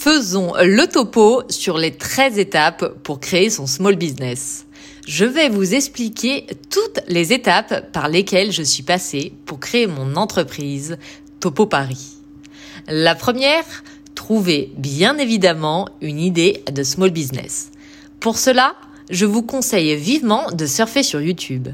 Faisons le topo sur les 13 étapes pour créer son small business. Je vais vous expliquer toutes les étapes par lesquelles je suis passée pour créer mon entreprise Topo Paris. La première, trouver bien évidemment une idée de small business. Pour cela, je vous conseille vivement de surfer sur YouTube.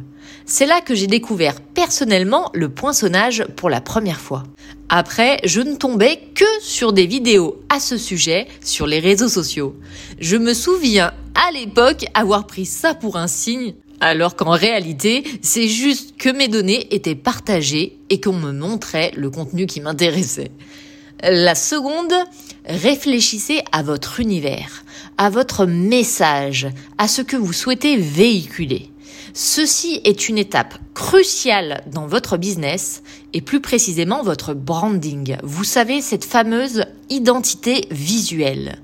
C'est là que j'ai découvert personnellement le poinçonnage pour la première fois. Après, je ne tombais que sur des vidéos à ce sujet sur les réseaux sociaux. Je me souviens à l'époque avoir pris ça pour un signe, alors qu'en réalité, c'est juste que mes données étaient partagées et qu'on me montrait le contenu qui m'intéressait. La seconde, réfléchissez à votre univers, à votre message, à ce que vous souhaitez véhiculer. Ceci est une étape cruciale dans votre business et plus précisément votre branding. Vous savez, cette fameuse identité visuelle.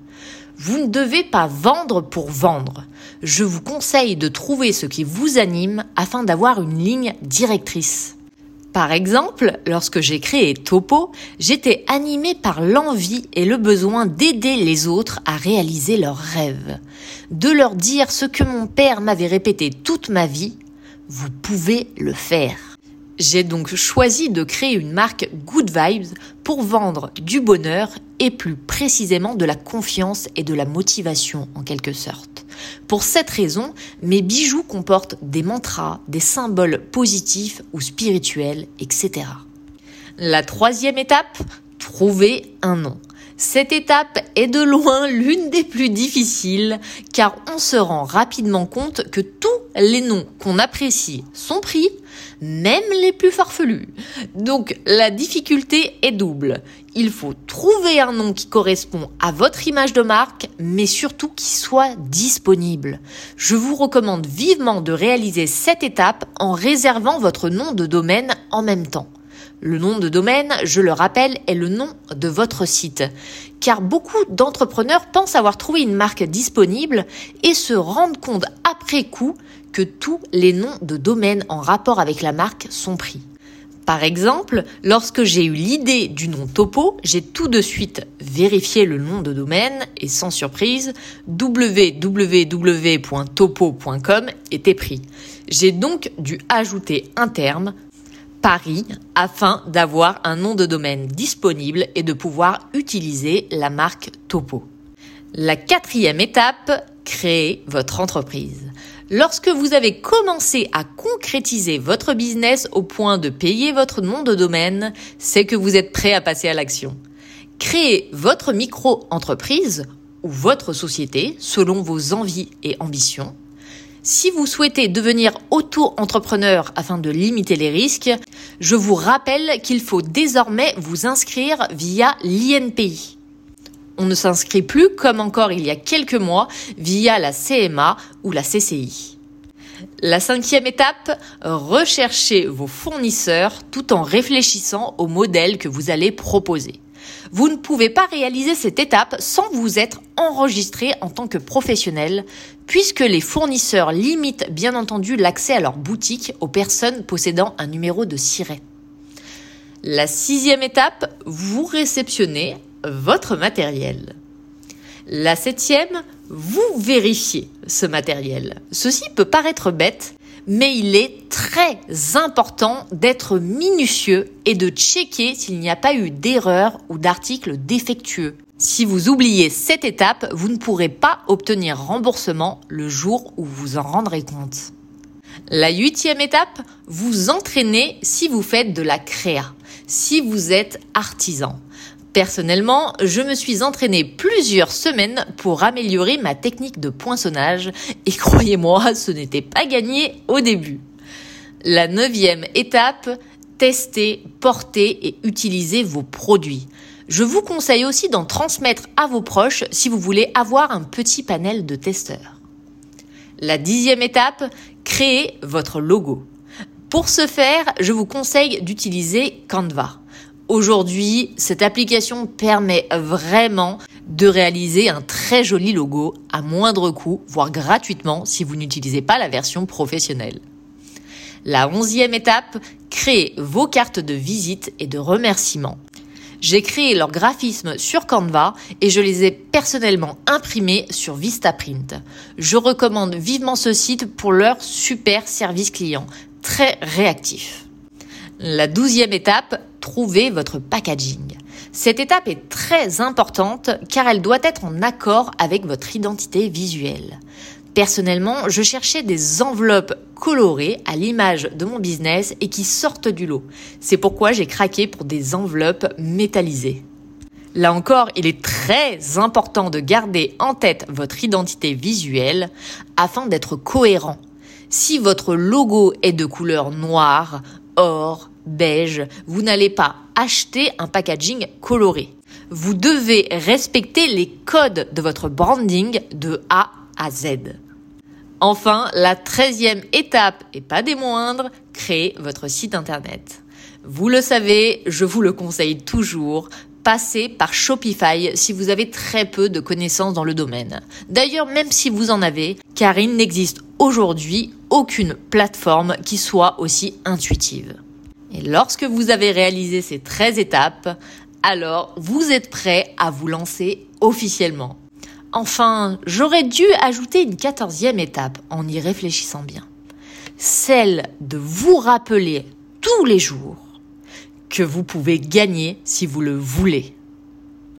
Vous ne devez pas vendre pour vendre. Je vous conseille de trouver ce qui vous anime afin d'avoir une ligne directrice. Par exemple, lorsque j'ai créé Topo, j'étais animée par l'envie et le besoin d'aider les autres à réaliser leurs rêves. De leur dire ce que mon père m'avait répété toute ma vie, vous pouvez le faire. J'ai donc choisi de créer une marque Good Vibes pour vendre du bonheur et plus précisément de la confiance et de la motivation en quelque sorte. Pour cette raison, mes bijoux comportent des mantras, des symboles positifs ou spirituels, etc. La troisième étape, trouver un nom. Cette étape est de loin l'une des plus difficiles car on se rend rapidement compte que tous les noms qu'on apprécie sont pris, même les plus farfelus. Donc la difficulté est double. Il faut trouver un nom qui correspond à votre image de marque, mais surtout qui soit disponible. Je vous recommande vivement de réaliser cette étape en réservant votre nom de domaine en même temps. Le nom de domaine, je le rappelle, est le nom de votre site. Car beaucoup d'entrepreneurs pensent avoir trouvé une marque disponible et se rendent compte après coup que tous les noms de domaine en rapport avec la marque sont pris. Par exemple, lorsque j'ai eu l'idée du nom Topo, j'ai tout de suite vérifié le nom de domaine et sans surprise, www.topo.com était pris. J'ai donc dû ajouter un terme Paris afin d'avoir un nom de domaine disponible et de pouvoir utiliser la marque Topo. La quatrième étape, créer votre entreprise. Lorsque vous avez commencé à concrétiser votre business au point de payer votre nom de domaine, c'est que vous êtes prêt à passer à l'action. Créez votre micro-entreprise ou votre société selon vos envies et ambitions si vous souhaitez devenir auto-entrepreneur afin de limiter les risques, je vous rappelle qu'il faut désormais vous inscrire via l'INPI. On ne s'inscrit plus comme encore il y a quelques mois via la CMA ou la CCI. La cinquième étape, recherchez vos fournisseurs tout en réfléchissant au modèle que vous allez proposer. Vous ne pouvez pas réaliser cette étape sans vous être enregistré en tant que professionnel, puisque les fournisseurs limitent bien entendu l'accès à leur boutique aux personnes possédant un numéro de siret. La sixième étape, vous réceptionnez votre matériel. La septième, vous vérifiez ce matériel. Ceci peut paraître bête, mais il est très important d'être minutieux et de checker s'il n'y a pas eu d'erreur ou d'article défectueux. Si vous oubliez cette étape, vous ne pourrez pas obtenir remboursement le jour où vous en rendrez compte. La huitième étape, vous entraînez si vous faites de la créa, si vous êtes artisan. Personnellement, je me suis entraînée plusieurs semaines pour améliorer ma technique de poinçonnage et croyez-moi, ce n'était pas gagné au début. La neuvième étape, tester, porter et utiliser vos produits. Je vous conseille aussi d'en transmettre à vos proches si vous voulez avoir un petit panel de testeurs. La dixième étape, créer votre logo. Pour ce faire, je vous conseille d'utiliser Canva. Aujourd'hui, cette application permet vraiment de réaliser un très joli logo à moindre coût, voire gratuitement si vous n'utilisez pas la version professionnelle. La onzième étape, créer vos cartes de visite et de remerciement. J'ai créé leurs graphismes sur Canva et je les ai personnellement imprimés sur Vistaprint. Je recommande vivement ce site pour leur super service client, très réactif. La douzième étape, trouver votre packaging. Cette étape est très importante car elle doit être en accord avec votre identité visuelle. Personnellement, je cherchais des enveloppes colorées à l'image de mon business et qui sortent du lot. C'est pourquoi j'ai craqué pour des enveloppes métallisées. Là encore, il est très important de garder en tête votre identité visuelle afin d'être cohérent. Si votre logo est de couleur noire, or, beige, vous n'allez pas acheter un packaging coloré. Vous devez respecter les codes de votre branding de A à Z. Enfin, la treizième étape, et pas des moindres, créer votre site internet. Vous le savez, je vous le conseille toujours, passez par Shopify si vous avez très peu de connaissances dans le domaine. D'ailleurs, même si vous en avez, car il n'existe aujourd'hui aucune plateforme qui soit aussi intuitive. Et lorsque vous avez réalisé ces 13 étapes, alors vous êtes prêt à vous lancer officiellement. Enfin, j'aurais dû ajouter une quatorzième étape en y réfléchissant bien. Celle de vous rappeler tous les jours que vous pouvez gagner si vous le voulez.